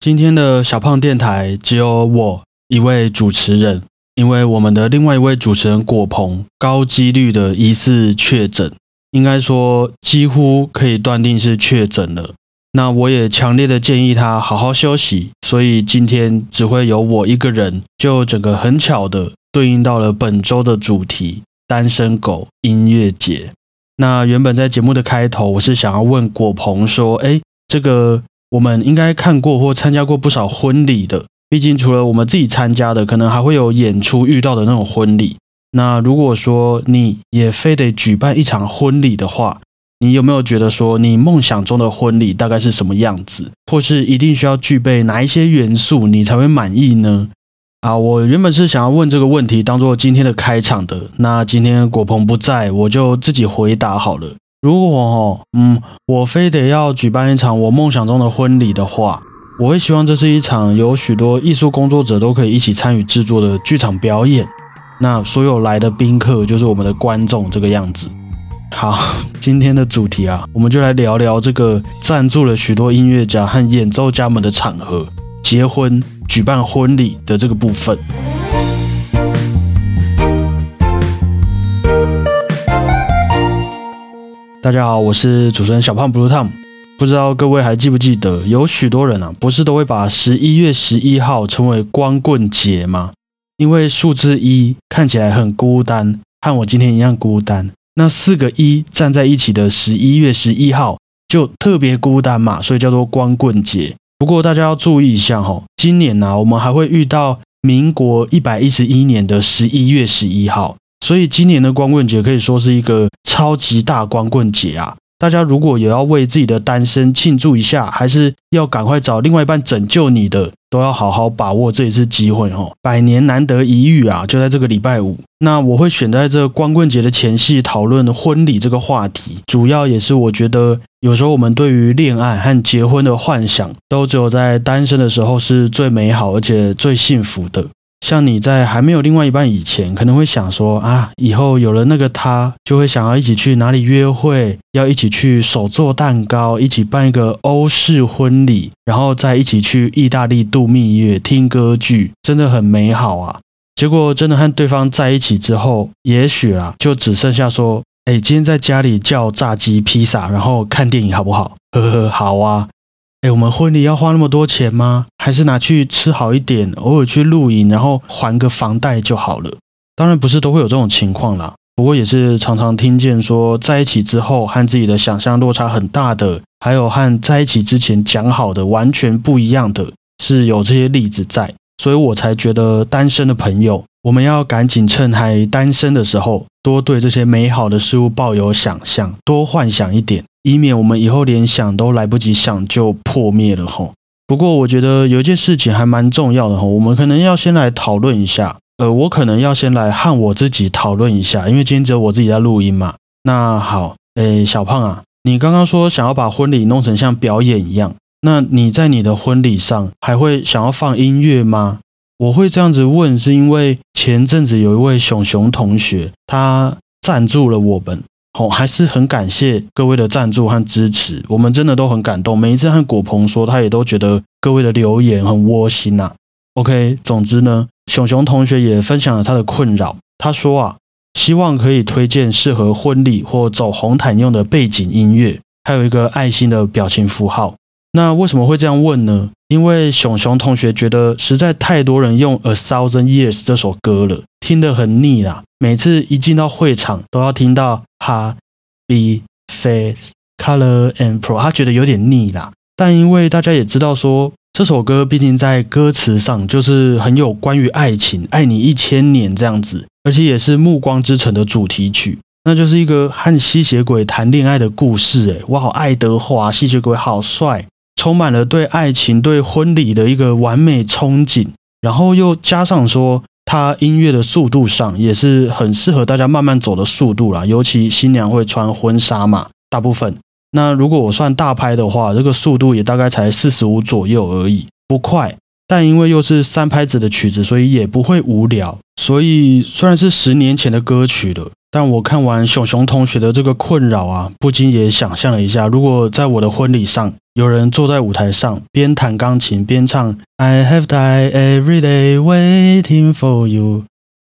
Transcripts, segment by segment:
今天的小胖电台只有我一位主持人，因为我们的另外一位主持人果鹏高几率的疑似确诊，应该说几乎可以断定是确诊了。那我也强烈的建议他好好休息，所以今天只会有我一个人，就整个很巧的对应到了本周的主题——单身狗音乐节。那原本在节目的开头，我是想要问果鹏说：“哎，这个。”我们应该看过或参加过不少婚礼的，毕竟除了我们自己参加的，可能还会有演出遇到的那种婚礼。那如果说你也非得举办一场婚礼的话，你有没有觉得说你梦想中的婚礼大概是什么样子，或是一定需要具备哪一些元素你才会满意呢？啊，我原本是想要问这个问题当做今天的开场的，那今天果鹏不在，我就自己回答好了。如果哦，嗯，我非得要举办一场我梦想中的婚礼的话，我会希望这是一场有许多艺术工作者都可以一起参与制作的剧场表演。那所有来的宾客就是我们的观众，这个样子。好，今天的主题啊，我们就来聊聊这个赞助了许多音乐家和演奏家们的场合——结婚、举办婚礼的这个部分。大家好，我是主持人小胖 Blue Tom。不知道各位还记不记得，有许多人啊，不是都会把十一月十一号称为光棍节吗？因为数字一看起来很孤单，和我今天一样孤单。那四个一站在一起的十一月十一号就特别孤单嘛，所以叫做光棍节。不过大家要注意一下哈，今年呢，我们还会遇到民国一百一十一年的十一月十一号。所以今年的光棍节可以说是一个超级大光棍节啊！大家如果也要为自己的单身庆祝一下，还是要赶快找另外一半拯救你的，都要好好把握这一次机会哦！百年难得一遇啊，就在这个礼拜五。那我会选在这光棍节的前夕讨论婚礼这个话题，主要也是我觉得有时候我们对于恋爱和结婚的幻想，都只有在单身的时候是最美好而且最幸福的。像你在还没有另外一半以前，可能会想说啊，以后有了那个他，就会想要一起去哪里约会，要一起去手做蛋糕，一起办一个欧式婚礼，然后再一起去意大利度蜜月、听歌剧，真的很美好啊。结果真的和对方在一起之后，也许啊，就只剩下说，哎，今天在家里叫炸鸡、披萨，然后看电影好不好？呵呵，好啊。哎，我们婚礼要花那么多钱吗？还是拿去吃好一点，偶尔去露营，然后还个房贷就好了。当然不是都会有这种情况啦，不过也是常常听见说，在一起之后和自己的想象落差很大的，还有和在一起之前讲好的完全不一样的，是有这些例子在。所以我才觉得单身的朋友，我们要赶紧趁还单身的时候，多对这些美好的事物抱有想象，多幻想一点。以免我们以后连想都来不及想就破灭了吼。不过我觉得有一件事情还蛮重要的哈，我们可能要先来讨论一下。呃，我可能要先来和我自己讨论一下，因为今天只有我自己在录音嘛。那好，诶，小胖啊，你刚刚说想要把婚礼弄成像表演一样，那你在你的婚礼上还会想要放音乐吗？我会这样子问，是因为前阵子有一位熊熊同学，他赞助了我们。哦，还是很感谢各位的赞助和支持，我们真的都很感动。每一次和果鹏说，他也都觉得各位的留言很窝心呐。OK，总之呢，熊熊同学也分享了他的困扰。他说啊，希望可以推荐适合婚礼或走红毯用的背景音乐，还有一个爱心的表情符号。那为什么会这样问呢？因为熊熊同学觉得实在太多人用《A Thousand Years》这首歌了，听得很腻啦。每次一进到会场，都要听到哈、B、Face、Color and Pro，他觉得有点腻啦。但因为大家也知道说，这首歌毕竟在歌词上就是很有关于爱情，爱你一千年这样子，而且也是《暮光之城》的主题曲。那就是一个和吸血鬼谈恋爱的故事，诶，哇，爱德华吸血鬼好帅，充满了对爱情、对婚礼的一个完美憧憬，然后又加上说，它音乐的速度上也是很适合大家慢慢走的速度啦，尤其新娘会穿婚纱嘛，大部分。那如果我算大拍的话，这个速度也大概才四十五左右而已，不快。但因为又是三拍子的曲子，所以也不会无聊。所以虽然是十年前的歌曲了，但我看完熊熊同学的这个困扰啊，不禁也想象了一下，如果在我的婚礼上，有人坐在舞台上边弹钢琴边唱 I have died every day waiting for you，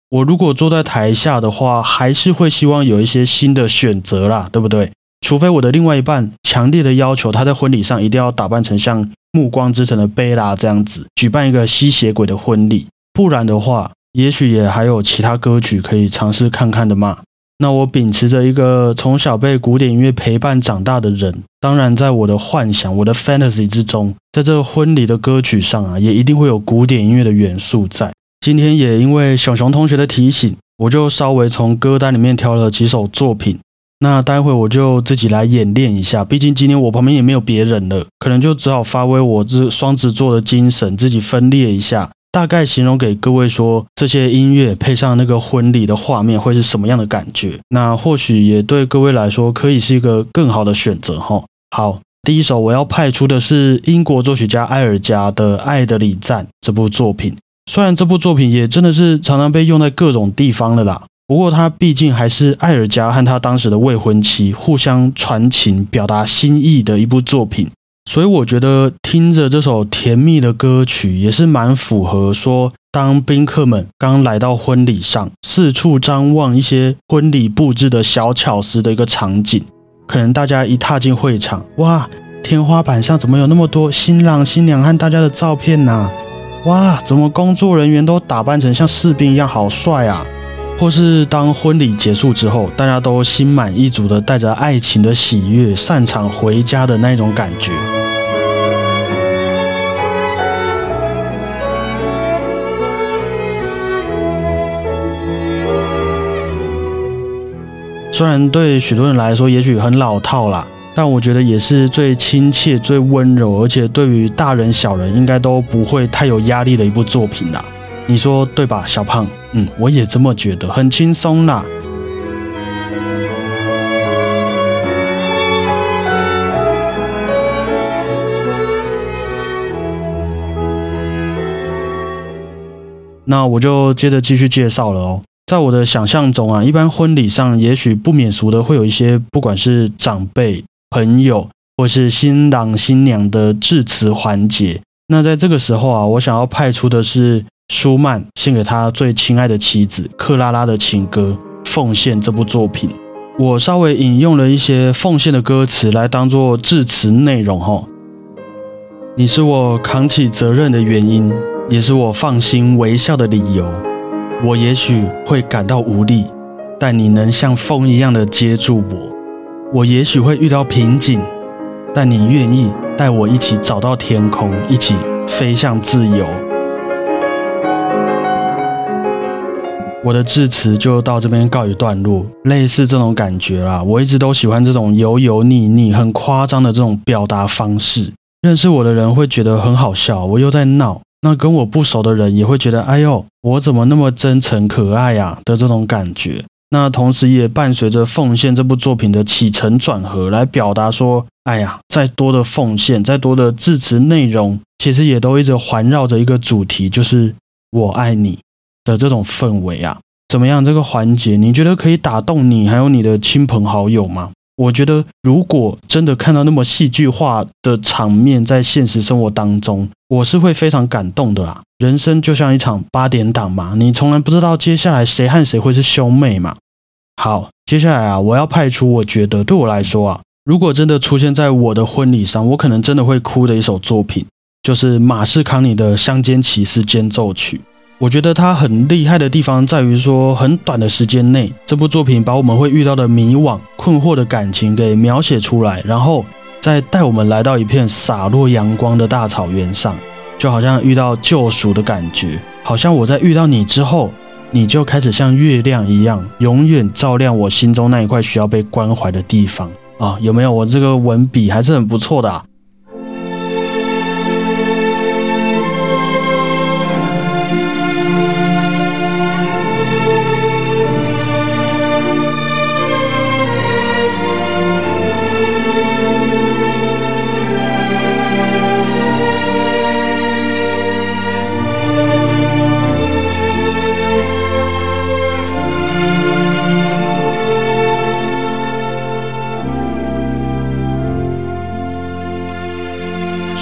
我如果坐在台下的话，还是会希望有一些新的选择啦，对不对？除非我的另外一半强烈的要求他在婚礼上一定要打扮成像《暮光之城》的贝拉这样子，举办一个吸血鬼的婚礼，不然的话。也许也还有其他歌曲可以尝试看看的嘛。那我秉持着一个从小被古典音乐陪伴长大的人，当然在我的幻想、我的 fantasy 之中，在这婚礼的歌曲上啊，也一定会有古典音乐的元素在。今天也因为小熊同学的提醒，我就稍微从歌单里面挑了几首作品。那待会我就自己来演练一下，毕竟今天我旁边也没有别人了，可能就只好发挥我这双子座的精神，自己分裂一下。大概形容给各位说，这些音乐配上那个婚礼的画面会是什么样的感觉？那或许也对各位来说可以是一个更好的选择哈。好，第一首我要派出的是英国作曲家埃尔加的《爱的礼赞》这部作品。虽然这部作品也真的是常常被用在各种地方的啦，不过它毕竟还是埃尔加和他当时的未婚妻互相传情、表达心意的一部作品。所以我觉得听着这首甜蜜的歌曲，也是蛮符合说，当宾客们刚来到婚礼上，四处张望一些婚礼布置的小巧思的一个场景。可能大家一踏进会场，哇，天花板上怎么有那么多新郎新娘和大家的照片呢？哇，怎么工作人员都打扮成像士兵一样，好帅啊！或是当婚礼结束之后，大家都心满意足的带着爱情的喜悦散场回家的那种感觉。虽然对许多人来说也许很老套啦，但我觉得也是最亲切、最温柔，而且对于大人小人应该都不会太有压力的一部作品啦。你说对吧，小胖？嗯，我也这么觉得，很轻松啦。那我就接着继续介绍了哦。在我的想象中啊，一般婚礼上也许不免俗的会有一些，不管是长辈、朋友，或是新郎新娘的致辞环节。那在这个时候啊，我想要派出的是。舒曼献给他最亲爱的妻子克拉拉的情歌《奉献》这部作品，我稍微引用了一些《奉献》的歌词来当做致辞内容。哈，你是我扛起责任的原因，也是我放心微笑的理由。我也许会感到无力，但你能像风一样的接住我。我也许会遇到瓶颈，但你愿意带我一起找到天空，一起飞向自由。我的致辞就到这边告一段落，类似这种感觉啦。我一直都喜欢这种油油腻腻、很夸张的这种表达方式。认识我的人会觉得很好笑，我又在闹；那跟我不熟的人也会觉得，哎呦，我怎么那么真诚可爱呀的这种感觉。那同时也伴随着《奉献》这部作品的起承转合，来表达说，哎呀，再多的奉献，再多的致辞内容，其实也都一直环绕着一个主题，就是我爱你。的这种氛围啊，怎么样？这个环节你觉得可以打动你，还有你的亲朋好友吗？我觉得，如果真的看到那么戏剧化的场面在现实生活当中，我是会非常感动的啦。人生就像一场八点档嘛，你从来不知道接下来谁和谁会是兄妹嘛。好，接下来啊，我要派出我觉得对我来说啊，如果真的出现在我的婚礼上，我可能真的会哭的一首作品，就是马士康尼的《乡间骑士间奏曲》。我觉得它很厉害的地方在于说，很短的时间内，这部作品把我们会遇到的迷惘、困惑的感情给描写出来，然后再带我们来到一片洒落阳光的大草原上，就好像遇到救赎的感觉，好像我在遇到你之后，你就开始像月亮一样，永远照亮我心中那一块需要被关怀的地方啊！有没有？我这个文笔还是很不错的。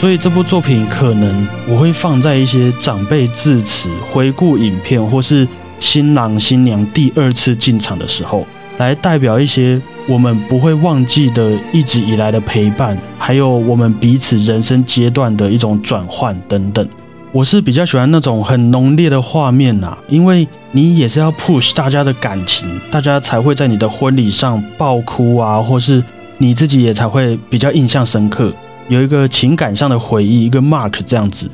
所以这部作品可能我会放在一些长辈致辞、回顾影片，或是新郎新娘第二次进场的时候，来代表一些我们不会忘记的一直以来的陪伴，还有我们彼此人生阶段的一种转换等等。我是比较喜欢那种很浓烈的画面呐，因为你也是要 push 大家的感情，大家才会在你的婚礼上爆哭啊，或是你自己也才会比较印象深刻，有一个情感上的回忆，一个 mark 这样子。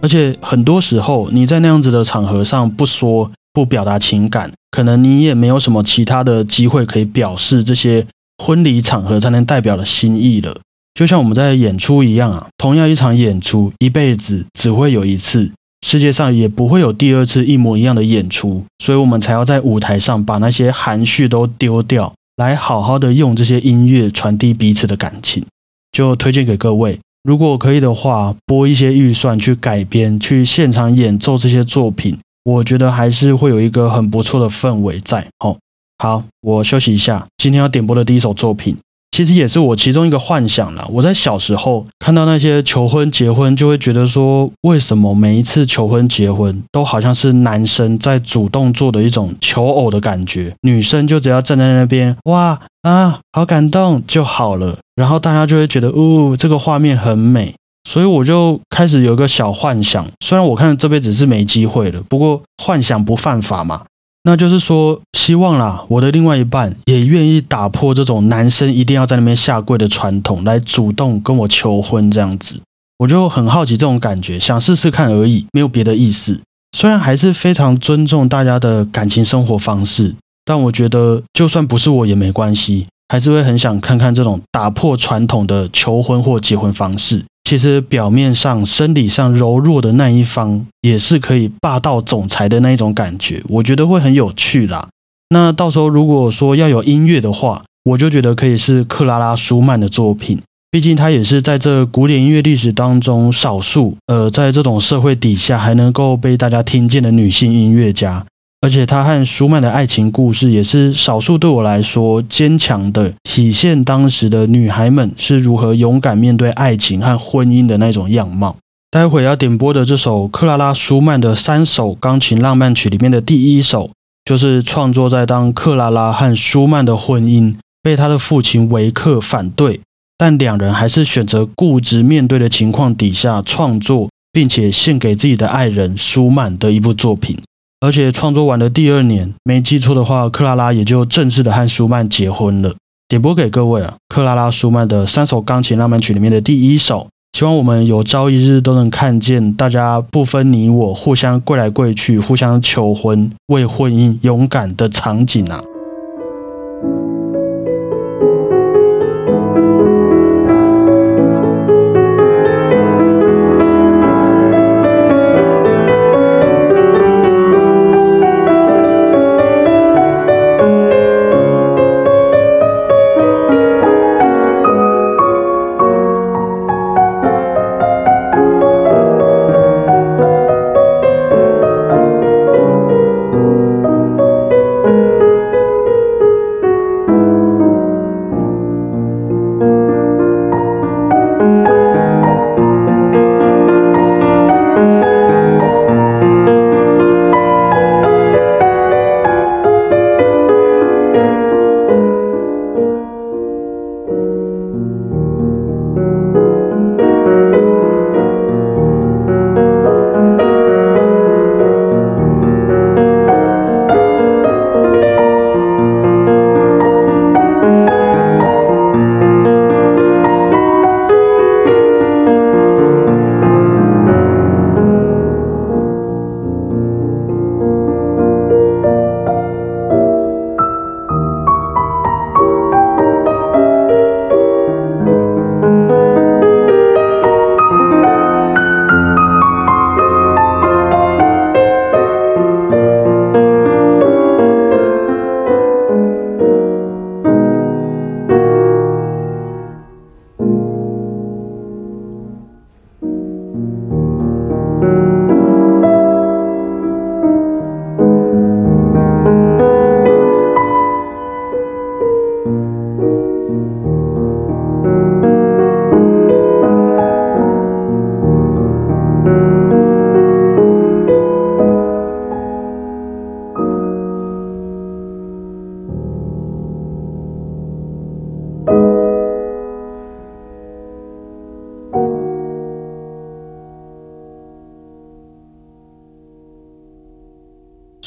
而且很多时候你在那样子的场合上不说不表达情感，可能你也没有什么其他的机会可以表示这些婚礼场合才能代表的心意了。就像我们在演出一样啊，同样一场演出，一辈子只会有一次，世界上也不会有第二次一模一样的演出，所以我们才要在舞台上把那些含蓄都丢掉，来好好的用这些音乐传递彼此的感情。就推荐给各位，如果可以的话，拨一些预算去改编、去现场演奏这些作品，我觉得还是会有一个很不错的氛围在。哦，好，我休息一下，今天要点播的第一首作品。其实也是我其中一个幻想了。我在小时候看到那些求婚、结婚，就会觉得说，为什么每一次求婚、结婚都好像是男生在主动做的一种求偶的感觉，女生就只要站在那边，哇啊，好感动就好了。然后大家就会觉得，哦，这个画面很美。所以我就开始有一个小幻想，虽然我看这辈子是没机会了，不过幻想不犯法嘛。那就是说，希望啦，我的另外一半也愿意打破这种男生一定要在那边下跪的传统，来主动跟我求婚这样子。我就很好奇这种感觉，想试试看而已，没有别的意思。虽然还是非常尊重大家的感情生活方式，但我觉得就算不是我也没关系。还是会很想看看这种打破传统的求婚或结婚方式。其实表面上、生理上柔弱的那一方，也是可以霸道总裁的那一种感觉。我觉得会很有趣啦。那到时候如果说要有音乐的话，我就觉得可以是克拉拉·舒曼的作品。毕竟她也是在这古典音乐历史当中少数，呃，在这种社会底下还能够被大家听见的女性音乐家。而且他和舒曼的爱情故事也是少数对我来说坚强的体现，当时的女孩们是如何勇敢面对爱情和婚姻的那种样貌。待会要点播的这首克拉拉·舒曼的三首钢琴浪漫曲里面的第一首，就是创作在当克拉拉和舒曼的婚姻被他的父亲维克反对，但两人还是选择固执面对的情况底下创作，并且献给自己的爱人舒曼的一部作品。而且创作完的第二年，没记错的话，克拉拉也就正式的和舒曼结婚了。点播给各位啊，克拉拉·舒曼的三首钢琴浪漫曲里面的第一首。希望我们有朝一日都能看见大家不分你我，互相跪来跪去，互相求婚，为婚姻勇敢的场景啊！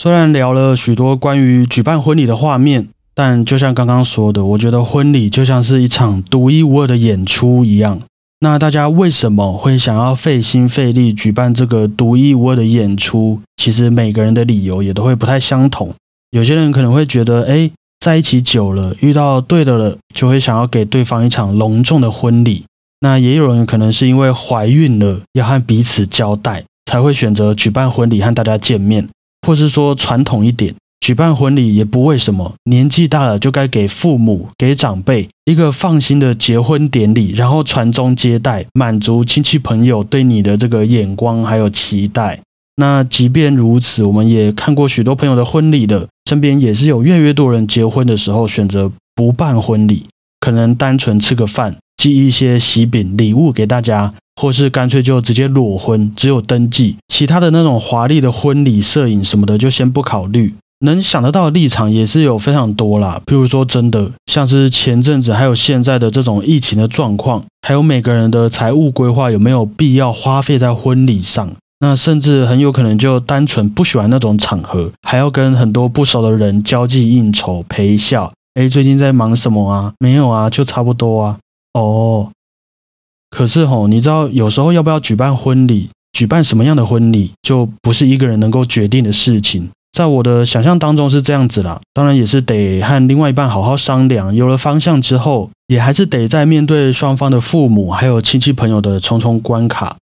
虽然聊了许多关于举办婚礼的画面，但就像刚刚说的，我觉得婚礼就像是一场独一无二的演出一样。那大家为什么会想要费心费力举办这个独一无二的演出？其实每个人的理由也都会不太相同。有些人可能会觉得，哎，在一起久了，遇到对的了，就会想要给对方一场隆重的婚礼。那也有人可能是因为怀孕了，要和彼此交代，才会选择举办婚礼和大家见面，或是说传统一点。举办婚礼也不为什么，年纪大了就该给父母、给长辈一个放心的结婚典礼，然后传宗接代，满足亲戚朋友对你的这个眼光还有期待。那即便如此，我们也看过许多朋友的婚礼的，身边也是有越来越多人结婚的时候选择不办婚礼，可能单纯吃个饭，寄一些喜饼礼物给大家，或是干脆就直接裸婚，只有登记，其他的那种华丽的婚礼摄影什么的就先不考虑。能想得到的立场也是有非常多啦，譬如说真的像是前阵子还有现在的这种疫情的状况，还有每个人的财务规划有没有必要花费在婚礼上？那甚至很有可能就单纯不喜欢那种场合，还要跟很多不熟的人交际应酬陪笑。哎，最近在忙什么啊？没有啊，就差不多啊。哦，可是吼，你知道有时候要不要举办婚礼，举办什么样的婚礼，就不是一个人能够决定的事情。在我的想象当中是这样子啦，当然也是得和另外一半好好商量。有了方向之后，也还是得在面对双方的父母还有亲戚朋友的重重关卡。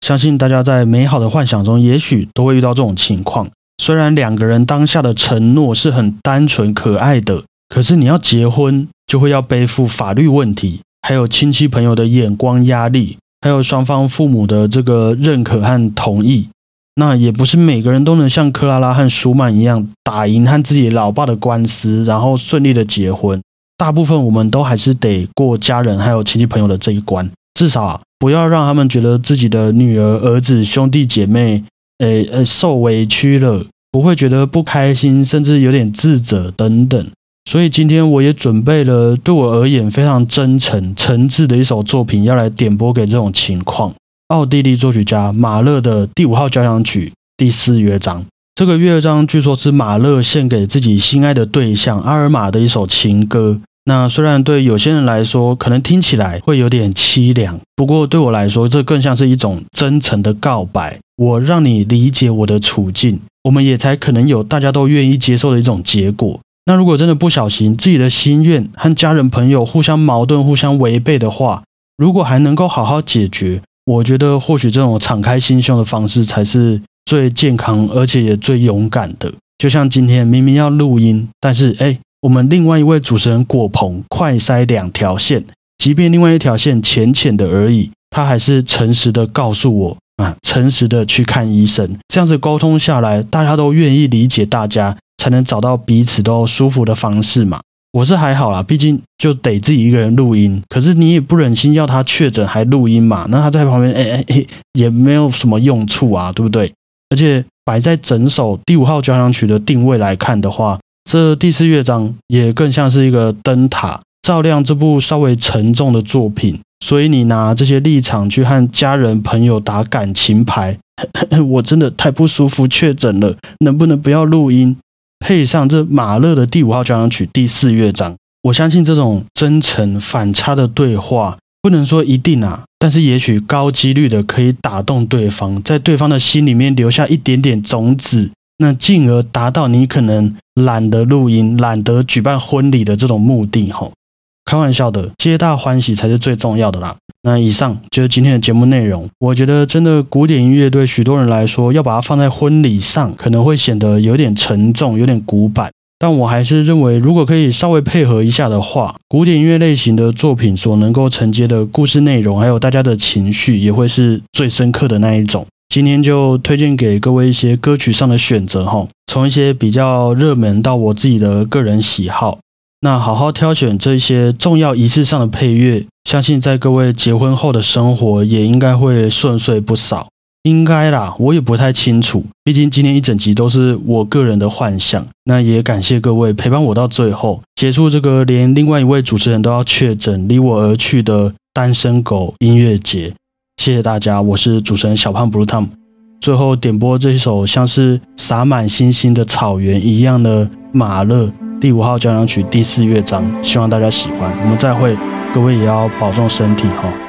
相信大家在美好的幻想中，也许都会遇到这种情况。虽然两个人当下的承诺是很单纯可爱的，可是你要结婚，就会要背负法律问题，还有亲戚朋友的眼光压力，还有双方父母的这个认可和同意。那也不是每个人都能像克拉拉和舒曼一样打赢和自己老爸的官司，然后顺利的结婚。大部分我们都还是得过家人还有亲戚朋友的这一关，至少，不要让他们觉得自己的女儿、儿子、兄弟姐妹，诶呃受委屈了，不会觉得不开心，甚至有点自责等等。所以今天我也准备了对我而言非常真诚、诚挚的一首作品，要来点播给这种情况。奥地利作曲家马勒的第五号交响曲第四乐章，这个乐章据说是马勒献给自己心爱的对象阿尔玛的一首情歌。那虽然对有些人来说可能听起来会有点凄凉，不过对我来说，这更像是一种真诚的告白。我让你理解我的处境，我们也才可能有大家都愿意接受的一种结果。那如果真的不小心自己的心愿和家人朋友互相矛盾、互相违背的话，如果还能够好好解决。我觉得或许这种敞开心胸的方式才是最健康，而且也最勇敢的。就像今天明明要录音，但是哎，我们另外一位主持人果鹏快塞两条线，即便另外一条线浅浅的而已，他还是诚实的告诉我啊，诚实的去看医生。这样子沟通下来，大家都愿意理解大家，才能找到彼此都舒服的方式嘛。我是还好啦，毕竟就得自己一个人录音。可是你也不忍心要他确诊还录音嘛？那他在旁边，哎哎哎，也没有什么用处啊，对不对？而且摆在整首第五号交响曲的定位来看的话，这第四乐章也更像是一个灯塔，照亮这部稍微沉重的作品。所以你拿这些立场去和家人朋友打感情牌，我真的太不舒服，确诊了，能不能不要录音？配上这马勒的第五号交响曲第四乐章，我相信这种真诚反差的对话，不能说一定啊，但是也许高几率的可以打动对方，在对方的心里面留下一点点种子，那进而达到你可能懒得录音、懒得举办婚礼的这种目的，吼。开玩笑的，皆大欢喜才是最重要的啦。那以上就是今天的节目内容。我觉得真的古典音乐对许多人来说，要把它放在婚礼上，可能会显得有点沉重，有点古板。但我还是认为，如果可以稍微配合一下的话，古典音乐类型的作品所能够承接的故事内容，还有大家的情绪，也会是最深刻的那一种。今天就推荐给各位一些歌曲上的选择哈，从一些比较热门到我自己的个人喜好。那好好挑选这些重要仪式上的配乐，相信在各位结婚后的生活也应该会顺遂不少。应该啦，我也不太清楚，毕竟今天一整集都是我个人的幻想。那也感谢各位陪伴我到最后，结束这个连另外一位主持人都要确诊离我而去的单身狗音乐节。谢谢大家，我是主持人小胖 Blue Tom。最后点播这首像是洒满星星的草原一样的马勒第五号交响曲第四乐章，希望大家喜欢。我们再会，各位也要保重身体哈。